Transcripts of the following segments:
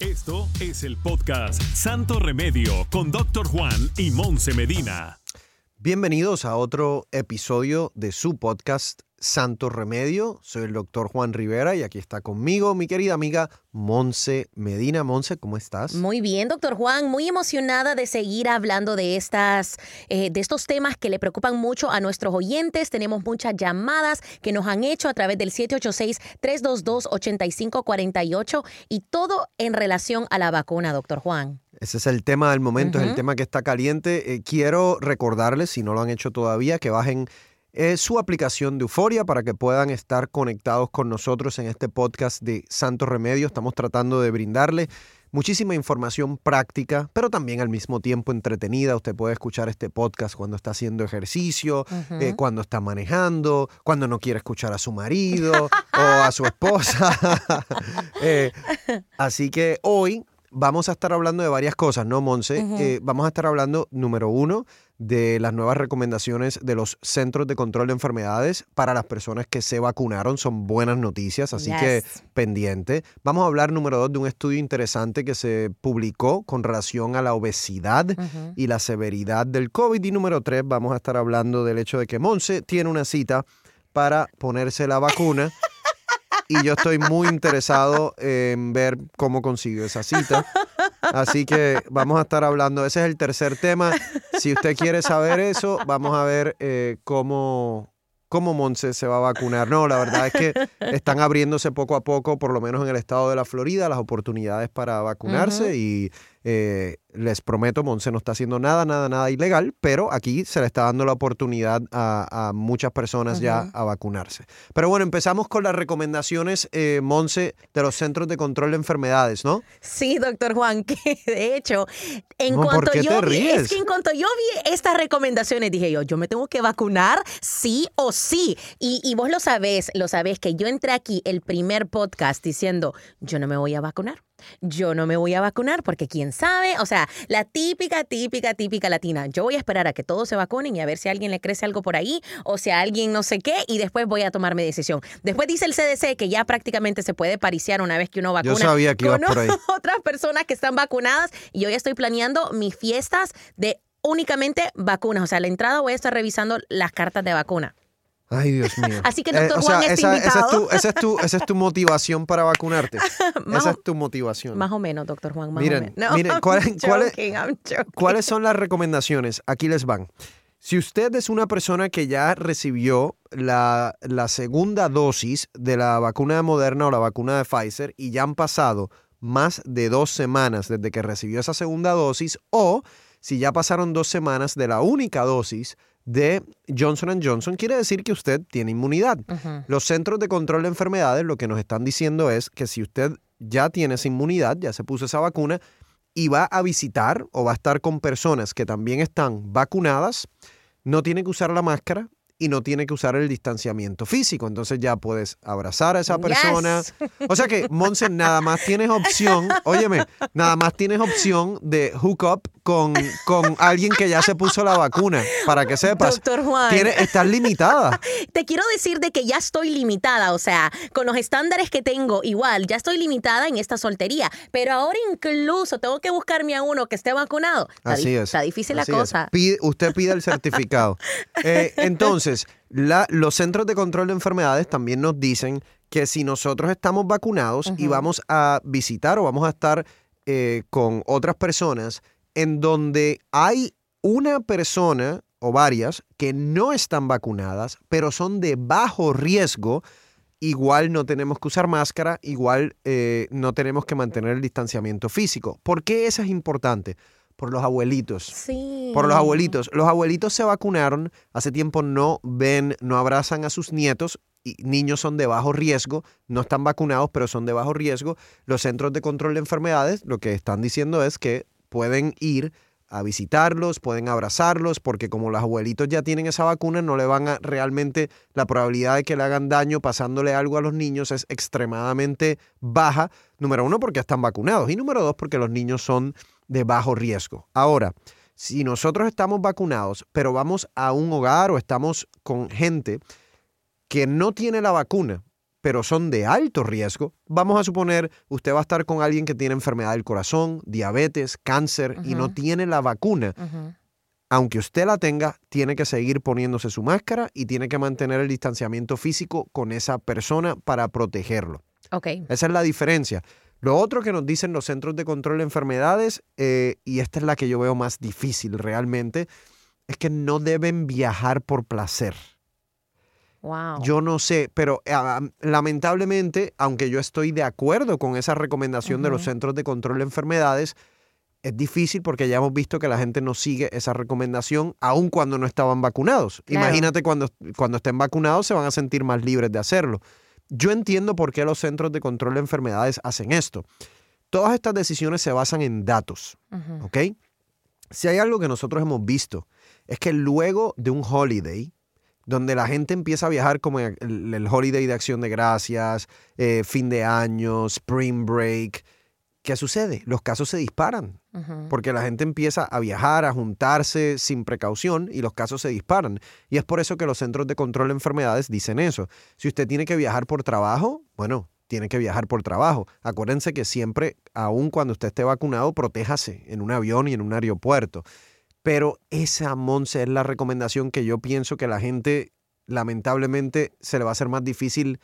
Esto es el podcast Santo Remedio con Doctor Juan y Monse Medina. Bienvenidos a otro episodio de su podcast Santo Remedio. Soy el doctor Juan Rivera y aquí está conmigo mi querida amiga Monse Medina. Monse, ¿cómo estás? Muy bien, doctor Juan. Muy emocionada de seguir hablando de, estas, eh, de estos temas que le preocupan mucho a nuestros oyentes. Tenemos muchas llamadas que nos han hecho a través del 786-322-8548 y todo en relación a la vacuna, doctor Juan. Ese es el tema del momento, es el tema que está caliente. Eh, quiero recordarles, si no lo han hecho todavía, que bajen eh, su aplicación de Euforia para que puedan estar conectados con nosotros en este podcast de Santo Remedio. Estamos tratando de brindarle muchísima información práctica, pero también al mismo tiempo entretenida. Usted puede escuchar este podcast cuando está haciendo ejercicio, eh, cuando está manejando, cuando no quiere escuchar a su marido o a su esposa. Eh, así que hoy vamos a estar hablando de varias cosas, ¿no, Monse? vamos a estar hablando, número uno, de las nuevas recomendaciones de los Centros de Control de Enfermedades para las personas que se vacunaron. Son buenas noticias, así que pendiente. Vamos a hablar, número dos, de un estudio interesante que se publicó con relación a la obesidad y la severidad del COVID. Y número tres, vamos a estar hablando del hecho de que Monse tiene una cita para ponerse la vacuna. y yo estoy muy interesado en ver cómo consigo esa cita. Así que vamos a estar hablando, ese es el tercer tema. Si usted quiere saber eso, vamos a ver eh, cómo, cómo Monse se va a vacunar. No, la verdad es que están abriéndose poco a poco, por lo menos en el estado de la Florida, las oportunidades para vacunarse y eh, les prometo, Monse no está haciendo nada, nada, nada ilegal, pero aquí se le está dando la oportunidad a, muchas personas ya a vacunarse. Pero bueno, empezamos con las recomendaciones, eh, Monse, de los Centros de Control de Enfermedades, ¿no? Sí, doctor Juan, que de hecho, en cuanto yo vi, es que en cuanto yo vi estas recomendaciones, dije yo, yo me tengo que vacunar sí o sí. Y, y vos lo sabés, lo sabés que yo entré aquí el primer podcast diciendo, yo no me voy a vacunar yo no me voy a vacunar porque quién sabe, o sea, la típica, típica, típica latina. Yo voy a esperar a que todos se vacunen y a ver si a alguien le crece algo por ahí o si a alguien no sé qué y después voy a tomar mi decisión. Después dice el CDC que ya prácticamente se puede pariciar una vez que uno vacuna. Yo sabía que iba por ahí. Otras personas que están vacunadas y yo ya estoy planeando mis fiestas de únicamente vacunas. O sea, la entrada voy a estar revisando las cartas de vacuna. Ay, Dios mío. Así que el doctor eh, Juan está esa, es tu, esa, es tu, esa es tu motivación para vacunarte. esa es tu motivación. Más o menos, doctor Juan. Más miren, o menos. miren, ¿cuáles, son las recomendaciones? Aquí les van. Si usted es una persona que ya recibió la, la segunda dosis de la vacuna de Moderna o la vacuna de Pfizer y ya han pasado más de dos semanas desde que recibió esa segunda dosis o si ya pasaron dos semanas de la única dosis de Johnson Johnson, quiere decir que usted tiene inmunidad. Los centros de control de enfermedades lo que nos están diciendo es que si usted ya tiene esa inmunidad, ya se puso esa vacuna y va a visitar o va a estar con personas que también están vacunadas, no tiene que usar la máscara, y no tiene que usar el distanciamiento físico. Entonces ya puedes abrazar a esa persona. O sea que, Monse, nada más tienes opción, óyeme, nada más tienes opción de hook up con, con alguien que ya se puso la vacuna, para que sepas. Doctor Juan. estás limitada. Te quiero decir de que ya estoy limitada, o sea, con los estándares que tengo, igual, ya estoy limitada en esta soltería, pero ahora incluso tengo que buscarme a uno que esté vacunado. Así es. Está difícil la cosa. usted pide el certificado. Eh, entonces, los centros de control de enfermedades también nos dicen que si nosotros estamos vacunados y vamos a visitar o vamos a estar eh, con otras personas en donde hay una persona o varias que no están vacunadas, pero son de bajo riesgo, igual no tenemos que usar máscara, igual eh, no tenemos que mantener el distanciamiento físico. ¿Por qué eso es importante? por los abuelitos. Sí. Por los abuelitos. Los abuelitos se vacunaron, hace tiempo no ven, no abrazan a sus nietos niños son de bajo riesgo, no están vacunados, pero son de bajo riesgo, los centros de control de enfermedades lo que están diciendo es que pueden ir a visitarlos, pueden abrazarlos, porque como los abuelitos ya tienen esa vacuna, no le van a realmente la probabilidad de que le hagan daño pasándole algo a los niños es extremadamente baja. Número uno, porque están vacunados. Y número dos, porque los niños son de bajo riesgo. Ahora, si nosotros estamos vacunados, pero vamos a un hogar o estamos con gente que no tiene la vacuna, pero son de alto riesgo, vamos a suponer usted va a estar con alguien que tiene enfermedad del corazón, diabetes, cáncer y no tiene la vacuna. Aunque usted la tenga, tiene que seguir poniéndose su máscara y tiene que mantener el distanciamiento físico con esa persona para protegerlo. Okay. Esa es la diferencia. Lo otro que nos dicen los centros de control de enfermedades, eh, y esta es la que yo veo más difícil realmente, es que no deben viajar por placer. Yo no sé, pero ah, lamentablemente, aunque yo estoy de acuerdo con esa recomendación de los centros de control de enfermedades, es difícil porque ya hemos visto que la gente no sigue esa recomendación aun cuando no estaban vacunados. Imagínate cuando, cuando estén vacunados se van a sentir más libres de hacerlo. Yo entiendo por qué los centros de control de enfermedades hacen esto. Todas estas decisiones se basan en datos, ¿ok? Si hay algo que nosotros hemos visto, es que luego de un holiday, donde la gente empieza a viajar como el, holiday de acción de gracias, eh, fin de año, spring break. ¿Qué sucede? Los casos se disparan, porque la gente empieza a viajar, a juntarse sin precaución y los casos se disparan. Y es por eso que los centros de control de enfermedades dicen eso. Si usted tiene que viajar por trabajo, bueno, tiene que viajar por trabajo. Acuérdense que siempre, aun cuando usted esté vacunado, protéjase en un avión y en un aeropuerto. Pero esa, Monse, es la recomendación que yo pienso que la gente, lamentablemente, se le va a hacer más difícil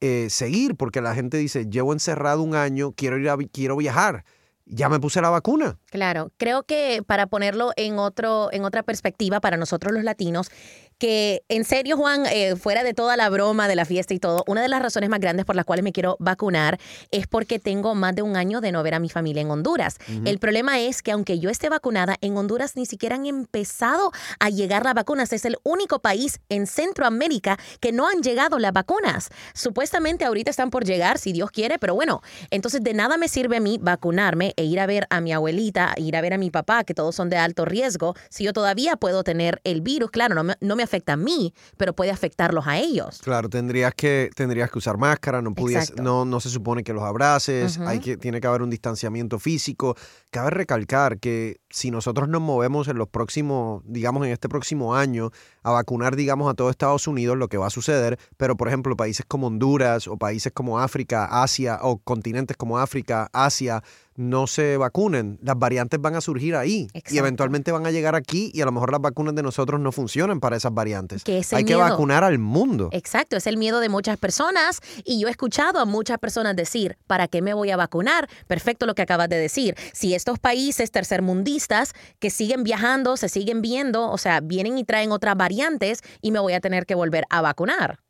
eh, seguir, porque la gente dice, llevo encerrado un año, quiero ir a, quiero viajar ya me puse la vacuna. Claro, creo que para ponerlo en otro en otra perspectiva para nosotros los latinos, que en serio, Juan, eh, fuera de toda la broma de la fiesta y todo, una de las razones más grandes por las cuales me quiero vacunar es porque tengo más de un año de no ver a mi familia en Honduras. El problema es que aunque yo esté vacunada, en Honduras ni siquiera han empezado a llegar las vacunas. Es el único país en Centroamérica que no han llegado las vacunas. Supuestamente ahorita están por llegar, si Dios quiere, pero bueno, entonces de nada me sirve a mí vacunarme e ir a ver a mi abuelita, ir a ver a mi papá, que todos son de alto riesgo, si yo todavía puedo tener el virus. Claro, no me, no me afecta a mí, pero puede afectarlos a ellos. Claro, tendrías que, tendrías que usar máscara, no, pudies, no, no se supone que los abraces, hay que, tiene que haber un distanciamiento físico. Cabe recalcar que si nosotros nos movemos en los próximos, digamos en este próximo año, a vacunar, digamos, a todo Estados Unidos, lo que va a suceder, pero por ejemplo, países como Honduras o países como África, Asia o continentes como África, Asia, no se vacunen, las variantes van a surgir ahí y eventualmente van a llegar aquí y a lo mejor las vacunas de nosotros no funcionan para esas variantes. Hay que vacunar al mundo. Exacto, es el miedo de muchas personas y yo he escuchado a muchas personas decir, ¿para qué me voy a vacunar? Perfecto lo que acabas de decir. Si estos países tercermundistas que siguen viajando, se siguen viendo, o sea, vienen y traen otras variantes y me voy a tener que volver a vacunar.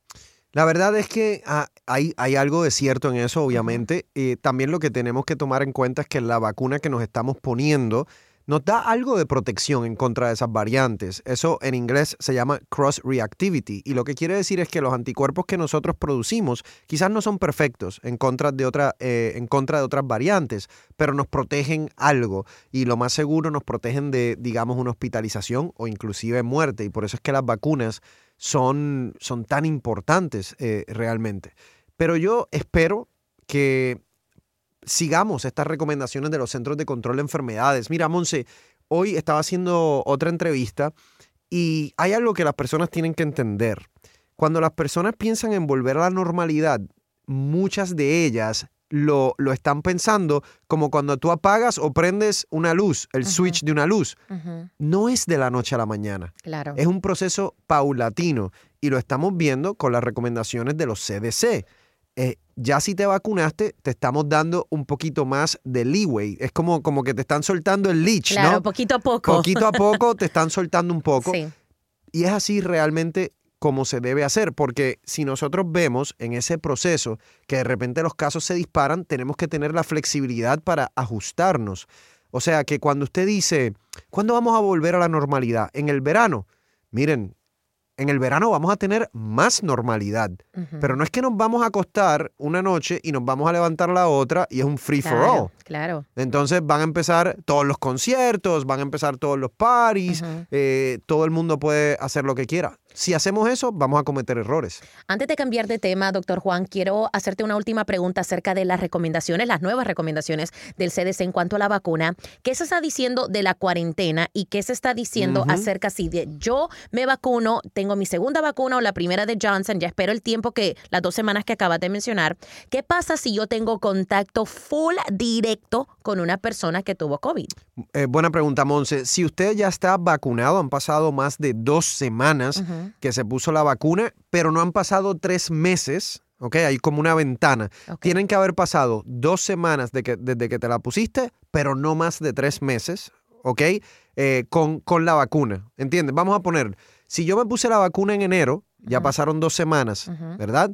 La verdad es que ah, hay, hay, algo de cierto en eso, obviamente. Eh, también lo que tenemos que tomar en cuenta es que la vacuna que nos estamos poniendo nos da algo de protección en contra de esas variantes. Eso en inglés se llama cross reactivity y lo que quiere decir es que los anticuerpos que nosotros producimos quizás no son perfectos en contra de, eh, en contra de otras variantes, pero nos protegen algo y lo más seguro nos protegen de, digamos, una hospitalización o inclusive muerte y por eso es que las vacunas son, son tan importantes eh, realmente. Pero yo espero que sigamos estas recomendaciones de los Centros de Control de Enfermedades. Mira, Monse, hoy estaba haciendo otra entrevista y hay algo que las personas tienen que entender. Cuando las personas piensan en volver a la normalidad, muchas de ellas lo, lo, están pensando como cuando tú apagas o prendes una luz, el switch de una luz. No es de la noche a la mañana. Claro. Es un proceso paulatino y lo estamos viendo con las recomendaciones de los CDC. Eh, ya si te vacunaste, te estamos dando un poquito más de leeway. Es como, como que te están soltando el leech, claro, poquito a poco. Poquito a poco te están soltando un poco. Sí. Y es así realmente como se debe hacer, porque si nosotros vemos en ese proceso que de repente los casos se disparan, tenemos que tener la flexibilidad para ajustarnos. O sea que cuando usted dice, ¿cuándo vamos a volver a la normalidad? En el verano. Miren, en el verano vamos a tener más normalidad. Pero no es que nos vamos a acostar una noche y nos vamos a levantar la otra y es un free for all. Claro. Entonces van a empezar todos los conciertos, van a empezar todos los parties, eh, todo el mundo puede hacer lo que quiera. Si hacemos eso, vamos a cometer errores. Antes de cambiar de tema, doctor Juan, quiero hacerte una última pregunta acerca de las recomendaciones, las nuevas recomendaciones del CDC en cuanto a la vacuna. ¿Qué se está diciendo de la cuarentena y qué se está diciendo acerca si de yo me vacuno, tengo mi segunda vacuna o la primera de Johnson, ya espero el tiempo que las dos semanas que acabas de mencionar? ¿Qué pasa si yo tengo contacto full directo con una persona que tuvo COVID? Eh, buena pregunta, Monse. Si usted ya está vacunado, han pasado más de dos semanas que se puso la vacuna, pero no han pasado tres meses. ¿ok? Hay como una ventana. Tienen que haber pasado dos semanas de que, desde que te la pusiste, pero no más de tres meses, ¿ok? Eh, con, con, la vacuna, ¿entiendes? Vamos a poner, si yo me puse la vacuna en enero, ya pasaron dos semanas, ¿verdad?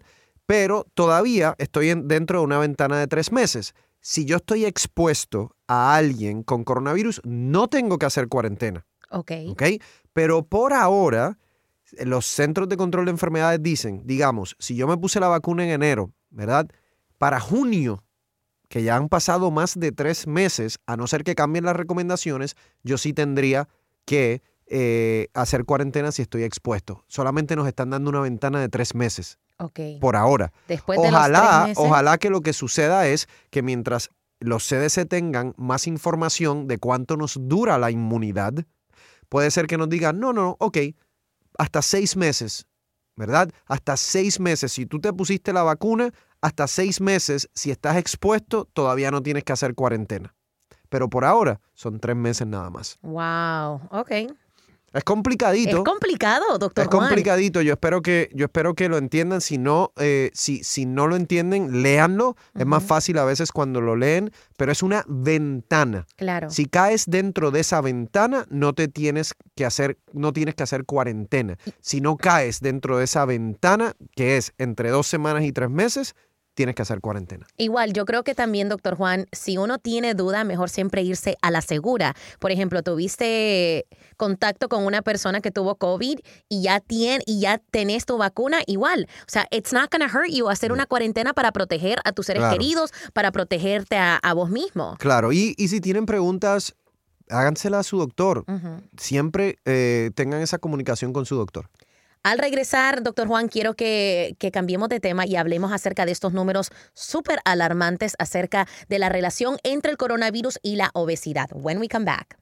Pero todavía estoy dentro de una ventana de tres meses. Si yo estoy expuesto a alguien con coronavirus, no tengo que hacer cuarentena. Ok. Ok. Pero por ahora, los centros de control de enfermedades dicen, digamos, si yo me puse la vacuna en enero, ¿verdad? Para junio, que ya han pasado más de tres meses, a no ser que cambien las recomendaciones, yo sí tendría que eh, hacer cuarentena si estoy expuesto. Solamente nos están dando una ventana de tres meses. Ok. Por ahora. Después ojalá, de ojalá que lo que suceda es que mientras los CDC tengan más información de cuánto nos dura la inmunidad, puede ser que nos digan, no, no, ok, hasta seis meses, ¿verdad? Hasta seis meses. Si tú te pusiste la vacuna, hasta seis meses, si estás expuesto, todavía no tienes que hacer cuarentena. Pero por ahora son tres meses nada más. Wow, ok. Es complicadito. Es complicado, doctor. Es complicadito. Yo espero que, yo espero que lo entiendan. Si no, eh, si, si no lo entienden, léanlo. Es más fácil a veces cuando lo leen, pero es una ventana. Claro. Si caes dentro de esa ventana, no te tienes que hacer, no tienes que hacer cuarentena. Si no caes dentro de esa ventana, que es entre dos semanas y tres meses, tienes que hacer cuarentena. Igual, yo creo que también, doctor Juan, si uno tiene duda, mejor siempre irse a la segura. Por ejemplo, tuviste contacto con una persona que tuvo COVID y ya, tiene, y ya tenés tu vacuna, igual. O sea, it's not gonna hurt you hacer una cuarentena para proteger a tus seres queridos, para protegerte a, vos mismo. Claro, y, y si tienen preguntas, hágansela a su doctor. Siempre eh, tengan esa comunicación con su doctor. Al regresar, doctor Juan, quiero que, cambiemos de tema y hablemos acerca de estos números súper alarmantes acerca de la relación entre el coronavirus y la obesidad. When we come back.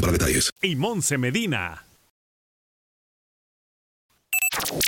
para detalles. Y Medina.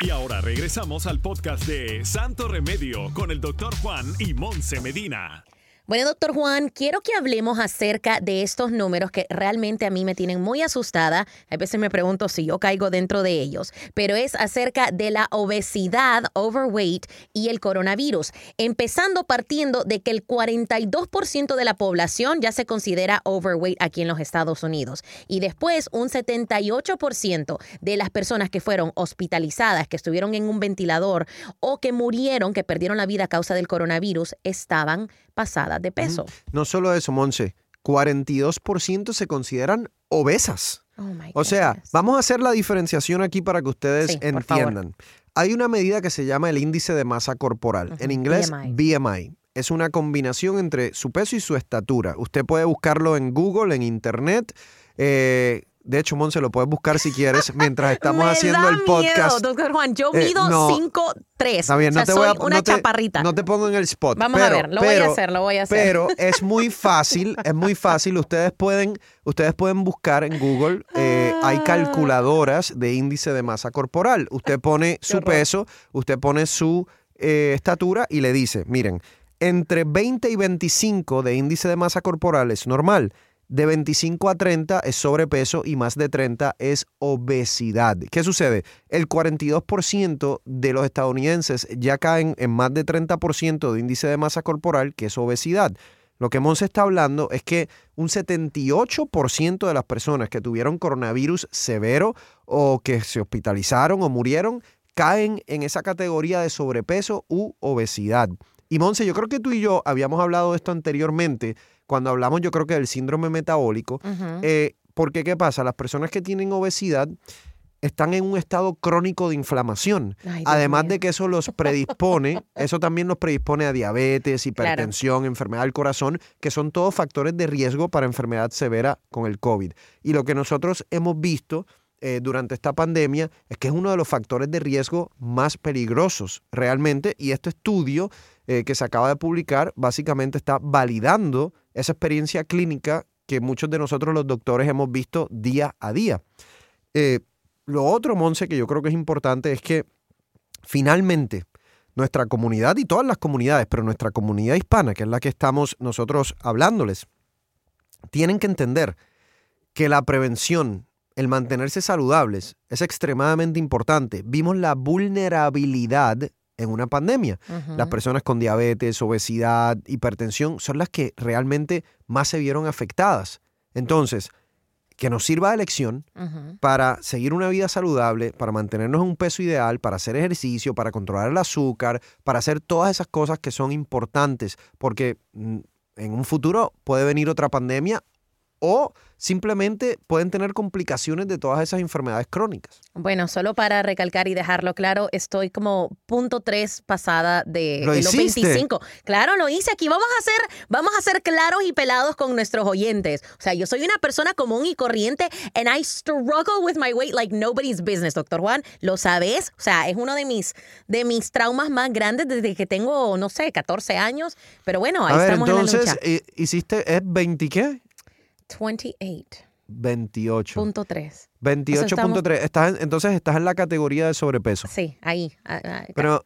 Y ahora regresamos al podcast de Santo Remedio con el doctor Juan y Monse Medina. Bueno, doctor Juan, quiero que hablemos acerca de estos números que realmente a mí me tienen muy asustada. A veces me pregunto si yo caigo dentro de ellos, pero es acerca de la obesidad, overweight y el coronavirus. Empezando partiendo de que el 42% de la población ya se considera overweight aquí en los Estados Unidos y después un 78% de las personas que fueron hospitalizadas, que estuvieron en un ventilador o que murieron, que perdieron la vida a causa del coronavirus, estaban pasadas de peso. No solo eso, Monse, 42% se consideran obesas. Oh o sea, vamos a hacer la diferenciación aquí para que ustedes entiendan. Hay una medida que se llama el índice de masa corporal, en inglés BMI. Es una combinación entre su peso y su estatura. Usted puede buscarlo en Google, en Internet. Eh, de hecho, Monse, lo puedes buscar si quieres mientras estamos haciendo el podcast. doctor Juan. Yo eh, mido 5'3". Está bien, no te voy a, una chaparrita. No te pongo en el spot. Vamos a ver, lo voy a hacer, lo voy a hacer. Pero es muy fácil, es muy fácil. Ustedes pueden, ustedes pueden buscar en Google, eh, hay ah. calculadoras de índice de masa corporal. Usted pone su peso, usted pone su eh, estatura y le dice, miren, entre 20 y 25 de índice de masa corporal es normal de 25 a 30 es sobrepeso y más de 30 es obesidad. ¿Qué sucede? El 42% de los estadounidenses ya caen en más de 30% de índice de masa corporal, que es obesidad. Lo que Monse está hablando es que un 78% de las personas que tuvieron coronavirus severo o que se hospitalizaron o murieron caen en esa categoría de sobrepeso u obesidad. Y Monse, yo creo que tú y yo habíamos hablado de esto anteriormente cuando hablamos yo creo que del síndrome metabólico, eh, porque ¿qué pasa? Las personas que tienen obesidad están en un estado crónico de inflamación. Además de que eso los predispone, eso también los predispone a diabetes, hipertensión, enfermedad del corazón, que son todos factores de riesgo para enfermedad severa con el COVID. Y lo que nosotros hemos visto eh, durante esta pandemia es que es uno de los factores de riesgo más peligrosos realmente. Y este estudio eh, que se acaba de publicar básicamente está validando esa experiencia clínica que muchos de nosotros los doctores hemos visto día a día. Eh, lo otro, Monse, que yo creo que es importante es que finalmente nuestra comunidad y todas las comunidades, pero nuestra comunidad hispana, que es la que estamos nosotros hablándoles, tienen que entender que la prevención, el mantenerse saludables, es extremadamente importante. Vimos la vulnerabilidad en una pandemia. Las personas con diabetes, obesidad, hipertensión son las que realmente más se vieron afectadas. Entonces, que nos sirva de lección para seguir una vida saludable, para mantenernos en un peso ideal, para hacer ejercicio, para controlar el azúcar, para hacer todas esas cosas que son importantes, porque mm, en un futuro puede venir otra pandemia o simplemente pueden tener complicaciones de todas esas enfermedades crónicas. Bueno, solo para recalcar y dejarlo claro, estoy como punto tres pasada de, ¿Lo los 25. Claro, lo hice aquí. Vamos a ser, vamos a ser claros y pelados con nuestros oyentes. O sea, yo soy una persona común y corriente and I struggle with my weight like nobody's business, doctor Juan. ¿Lo sabes? O sea, es uno de mis, de mis traumas más grandes desde que tengo, no sé, 14 años. Pero bueno, ahí estamos en la lucha. Eh, ¿hiciste, es 20 qué? 28. 28.3. 28.3. Estás entonces estás en la categoría de sobrepeso. Sí, ahí. Pero,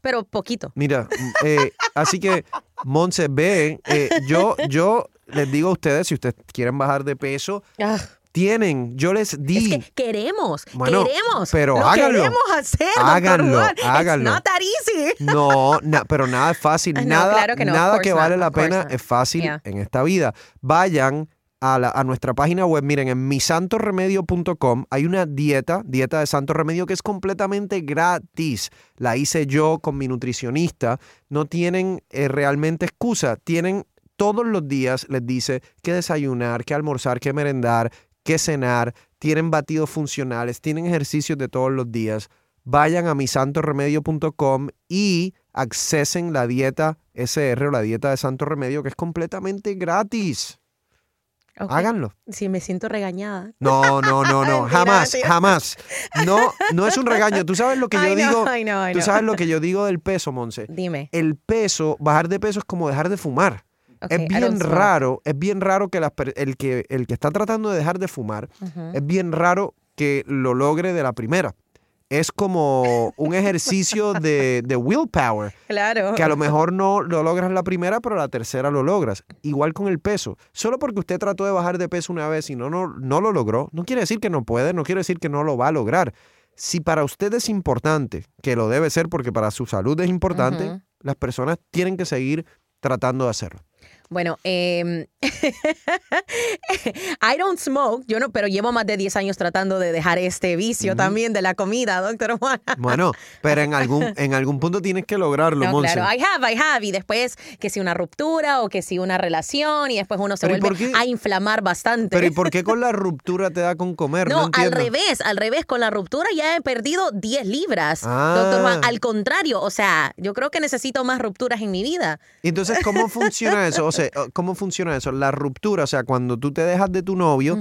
pero, poquito. Mira, eh, así que, Monse, ve, eh, yo, yo les digo a ustedes, si ustedes quieren bajar de peso, ah. tienen, yo les di. Es que queremos, queremos. Pero lo háganlo. queremos hacer. Háganlo, háganlo. It's not that easy. No, pero nada es fácil. nada que, nada que vale la pena es fácil en esta vida. Vayan a, nuestra página web, miren, en misantoremedio.com hay una dieta, dieta de Santo Remedio, que es completamente gratis. La hice yo con mi nutricionista. No tienen eh, realmente excusa. Tienen todos los días les dice qué desayunar, qué almorzar, qué merendar, qué cenar, tienen batidos funcionales, tienen ejercicios de todos los días. Vayan a misantoremedio.com y accesen la dieta SR o la dieta de Santo Remedio que es completamente gratis. Háganlo. Si me siento regañada. No, no, no, no. jamás, jamás. No, no es un regaño. Tú sabes lo que yo digo. Tú sabes lo que yo digo del peso, Monse. Dime. El peso, bajar de peso es como dejar de fumar. es bien raro, es bien raro que, el que el que está tratando de dejar de fumar, es bien raro que lo logre de la primera es como un ejercicio de, willpower. Claro. Que a lo mejor no lo logras la primera, pero la tercera lo logras. Igual con el peso. Solo porque usted trató de bajar de peso una vez y no, no, no lo logró, no quiere decir que no puede, no quiere decir que no lo va a lograr. Si para usted es importante, que lo debe ser porque para su salud es importante, las personas tienen que seguir tratando de hacerlo. Bueno, eh, I don't smoke, yo no, pero llevo más de 10 años tratando de dejar este vicio también de la comida, doctor Juan. Bueno, pero en algún, en algún punto tienes que lograrlo, no, Claro, I have, I have. Y después que si una ruptura o que si una relación y después uno se vuelve a inflamar bastante. Pero ¿y por qué con la ruptura te da con comer? No, al revés, al revés, con la ruptura ya he perdido 10 libras, doctor Juan. Ah. Al contrario, o sea, yo creo que necesito más rupturas en mi vida. Entonces, ¿cómo funciona eso? ¿Cómo funciona eso? La ruptura, o sea, cuando tú te dejas de tu novio,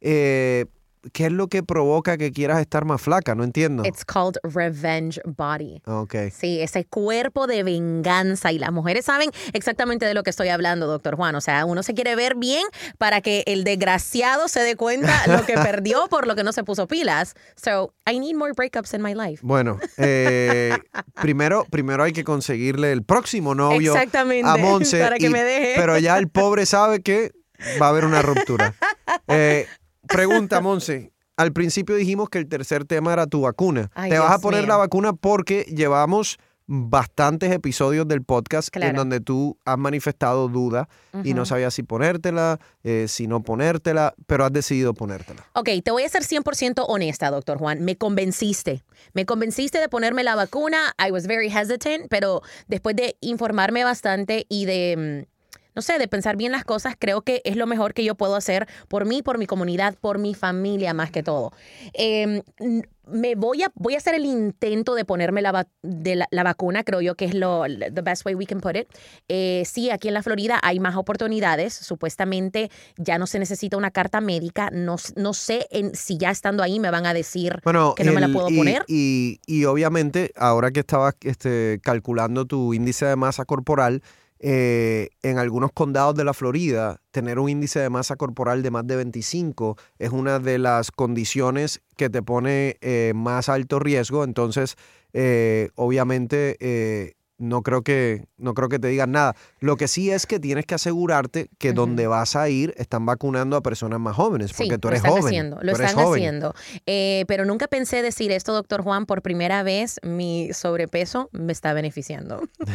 eh, ¿qué es lo que provoca que quieras estar más flaca? No entiendo. It's called revenge body. Ok. Sí, ese cuerpo de venganza. Y las mujeres saben exactamente de lo que estoy hablando, doctor Juan. O sea, uno se quiere ver bien para que el desgraciado se dé cuenta lo que perdió por lo que no se puso pilas. So, I need more breakups in my life. Bueno, eh, primero, primero hay que conseguirle el próximo novio exactamente, a Monse. Para que me deje. Pero ya el pobre sabe que va a haber una ruptura. Eh, Pregunta, Monse. Al principio dijimos que el tercer tema era tu vacuna. Te vas a poner la vacuna porque llevamos bastantes episodios del podcast en donde tú has manifestado duda y no sabías si ponértela, eh, si no ponértela, pero has decidido ponértela. Ok, te voy a ser 100% honesta, doctor Juan. Me convenciste. Me convenciste de ponerme la vacuna. I was very hesitant, pero después de informarme bastante y de mm, no sé, de pensar bien las cosas, creo que es lo mejor que yo puedo hacer por mí, por mi comunidad, por mi familia más que todo. Em, me voy a, voy a hacer el intento de ponerme la, de la, vacuna, creo yo que es lo the best way we can put it. Eh, sí, aquí en la Florida hay más oportunidades. Supuestamente ya no se necesita una carta médica. No, no sé en, si ya estando ahí me van a decir que no me la puedo poner. Y, y, obviamente, ahora que estabas este, calculando tu índice de masa corporal, eh, en algunos condados de la Florida, tener un índice de masa corporal de más de 25 es una de las condiciones que te pone eh, más alto riesgo. Entonces, eh, obviamente, no creo que no creo que te digan nada. Lo que sí es que tienes que asegurarte que donde vas a ir están vacunando a personas más jóvenes, porque tú eres lo están joven. Haciendo, lo están haciendo. Eh, pero nunca pensé decir esto, doctor Juan, por primera vez mi sobrepeso me está beneficiando.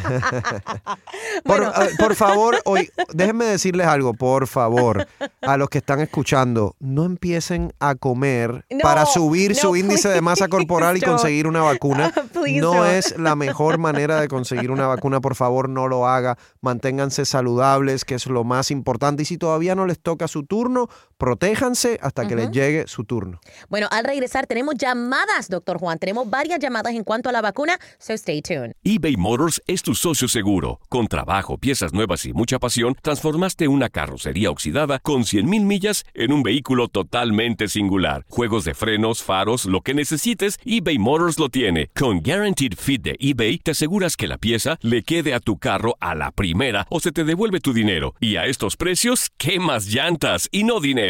por, favor, hoy, déjenme decirles algo, por favor, a los que están escuchando, no empiecen a comer para subir su índice de masa corporal y conseguir una vacuna. no es la mejor manera de conseguir una vacuna, por favor no lo haga, manténganse saludables, que es lo más importante. Y si todavía no les toca su turno, protéjanse hasta que les llegue su turno. Bueno, al regresar tenemos llamadas, doctor Juan. Tenemos varias llamadas en cuanto a la vacuna, so stay tuned. eBay Motors es tu socio seguro. Con trabajo, piezas nuevas y mucha pasión, transformaste una carrocería oxidada con 100.000 millas en un vehículo totalmente singular. Juegos de frenos, faros, lo que necesites, eBay Motors lo tiene. Con Guaranteed Fit de eBay, te aseguras que la pieza le quede a tu carro a la primera o se te devuelve tu dinero. Y a estos precios, ¿qué más llantas y no dinero?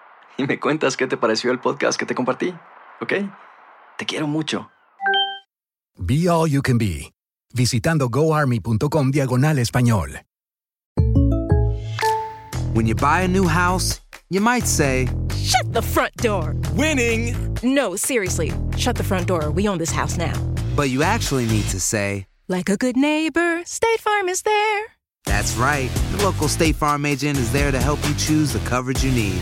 y me cuentas qué te pareció el podcast que te compartí, ¿ok? Te quiero mucho. Be All You Can Be, visitando goarmy.com diagonal español. When you buy a new house, You might say, Shut the front door! Winning! No, seriously, shut the front door. We own this house now. But you actually need to say, Like a good neighbor, State Farm is there. That's right. The local State Farm agent is there to help you choose the coverage you need.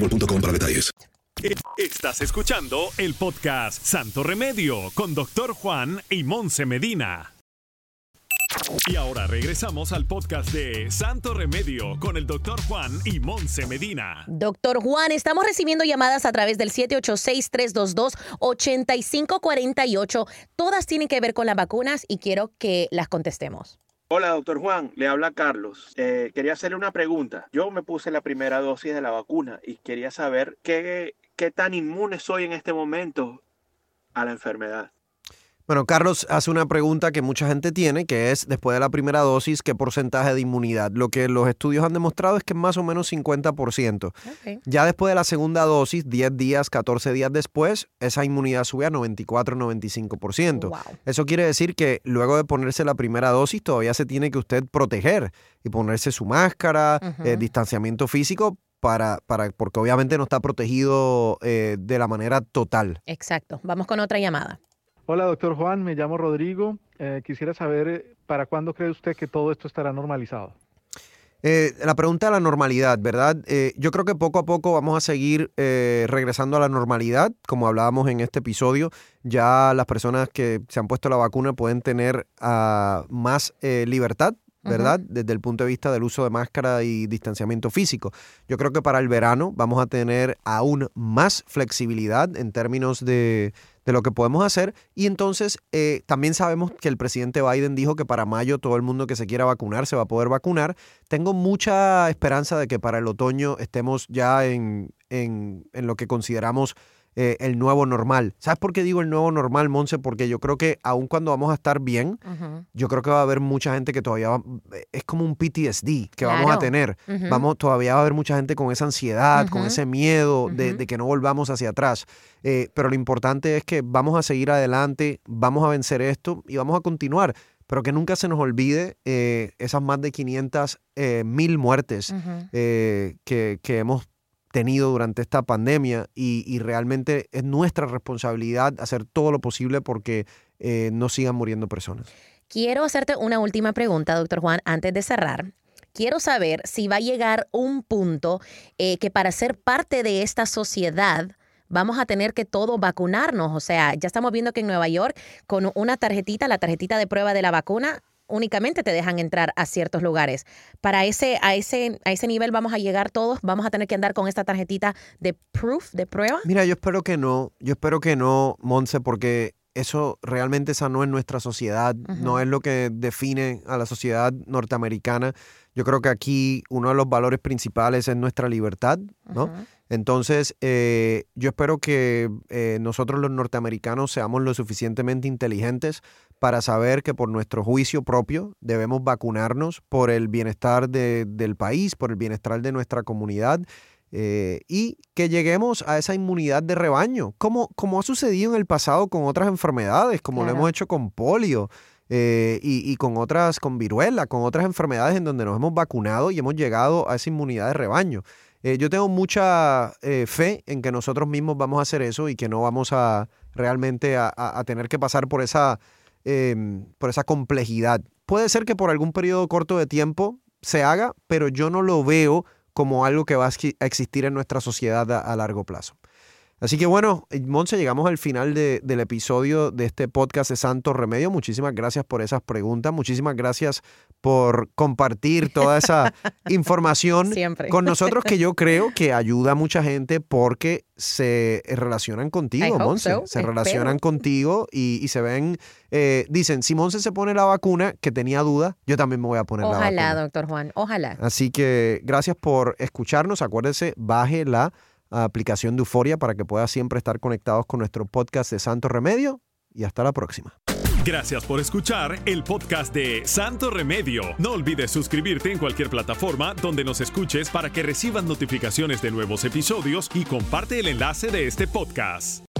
boostmobile.com para detalles. Estás escuchando el podcast Santo Remedio con Doctor Juan y Monse Medina. Y ahora regresamos al podcast de Santo Remedio con el Doctor Juan y Monse Medina. Doctor Juan, estamos recibiendo llamadas a través del 786-322-8548. Todas tienen que ver con las vacunas y quiero que las contestemos. Hola, doctor Juan, le habla Carlos. Eh, quería hacerle una pregunta. Yo me puse la primera dosis de la vacuna y quería saber qué, qué tan inmune soy en este momento a la enfermedad. Bueno, Carlos hace una pregunta que mucha gente tiene, que es después de la primera dosis, ¿qué porcentaje de inmunidad? Lo que los estudios han demostrado es que es más o menos 50%. Ya después de la segunda dosis, 10 días, 14 días después, esa inmunidad sube a 94-95%. Eso quiere decir que luego de ponerse la primera dosis, todavía se tiene que usted proteger y ponerse su máscara, eh, distanciamiento físico, para, para, porque obviamente no está protegido eh, de la manera total. Exacto. Vamos con otra llamada. Hola, doctor Juan, me llamo Rodrigo. Eh, quisiera saber, eh, ¿para cuándo cree usted que todo esto estará normalizado? Eh, la pregunta de la normalidad, ¿verdad? yo creo que poco a poco vamos a seguir regresando a la normalidad, como hablábamos en este episodio. Ya las personas que se han puesto la vacuna pueden tener ah, más libertad ¿verdad? Desde el punto de vista del uso de máscara y distanciamiento físico. Yo creo que para el verano vamos a tener aún más flexibilidad en términos de, de lo que podemos hacer. Y entonces eh, también sabemos que el presidente Biden dijo que para mayo todo el mundo que se quiera vacunar se va a poder vacunar. Tengo mucha esperanza de que para el otoño estemos ya en, en, en lo que consideramos eh, el nuevo normal. ¿Sabes por qué digo el nuevo normal, Monse? Porque yo creo que aun cuando vamos a estar bien, yo creo que va a haber mucha gente que todavía va, es como un PTSD que vamos a tener. Vamos, todavía va a haber mucha gente con esa ansiedad, con ese miedo de, que no volvamos hacia atrás. Eh, pero lo importante es que vamos a seguir adelante, vamos a vencer esto y vamos a continuar pero que nunca se nos olvide eh, esas más de 500 mil muertes que, que, hemos tenido durante esta pandemia y, realmente es nuestra responsabilidad hacer todo lo posible porque eh, no sigan muriendo personas. Quiero hacerte una última pregunta, doctor Juan, antes de cerrar. Quiero saber si va a llegar un punto eh, que para ser parte de esta sociedad, vamos a tener que todos vacunarnos. O sea, ya estamos viendo que en Nueva York, con una tarjetita, la tarjetita de prueba de la vacuna, únicamente te dejan entrar a ciertos lugares. Para ese, a ese, a ese nivel vamos a llegar todos, vamos a tener que andar con esta tarjetita de proof, de prueba. Mira, yo espero que no, yo espero que no, Monse, porque eso realmente esa no es nuestra sociedad, no es lo que define a la sociedad norteamericana. Yo creo que aquí uno de los valores principales es nuestra libertad, ¿no? Entonces, eh, yo espero que eh, nosotros los norteamericanos seamos lo suficientemente inteligentes para saber que por nuestro juicio propio debemos vacunarnos por el bienestar del país, por el bienestar de nuestra comunidad eh, y que lleguemos a esa inmunidad de rebaño, como, como ha sucedido en el pasado con otras enfermedades, como lo hemos hecho con polio. Eh, y, con otras, con viruela, con otras enfermedades en donde nos hemos vacunado y hemos llegado a esa inmunidad de rebaño. Eh, yo tengo mucha fe en que nosotros mismos vamos a hacer eso y que no vamos a realmente a tener que pasar por esa Em, por esa complejidad. Puede ser que por algún periodo corto de tiempo se haga, pero yo no lo veo como algo que va a existir en nuestra sociedad a, largo plazo. Así que bueno, Monse, llegamos al final del episodio de este podcast de Santo Remedio. Muchísimas gracias por esas preguntas. Muchísimas gracias por compartir toda esa información con nosotros que yo creo que ayuda a mucha gente porque se relacionan contigo, Monse. Se relacionan contigo y, se ven, eh, dicen, si Monse se pone la vacuna, que tenía duda, yo también me voy a poner la vacuna. Ojalá, doctor Juan, ojalá. Así que gracias por escucharnos. Acuérdese, baje la aplicación de Euforia para que pueda siempre estar conectados con nuestro podcast de Santo Remedio y hasta la próxima. Gracias por escuchar el podcast de Santo Remedio. No olvides suscribirte en cualquier plataforma donde nos escuches para que reciban notificaciones de nuevos episodios y comparte el enlace de este podcast.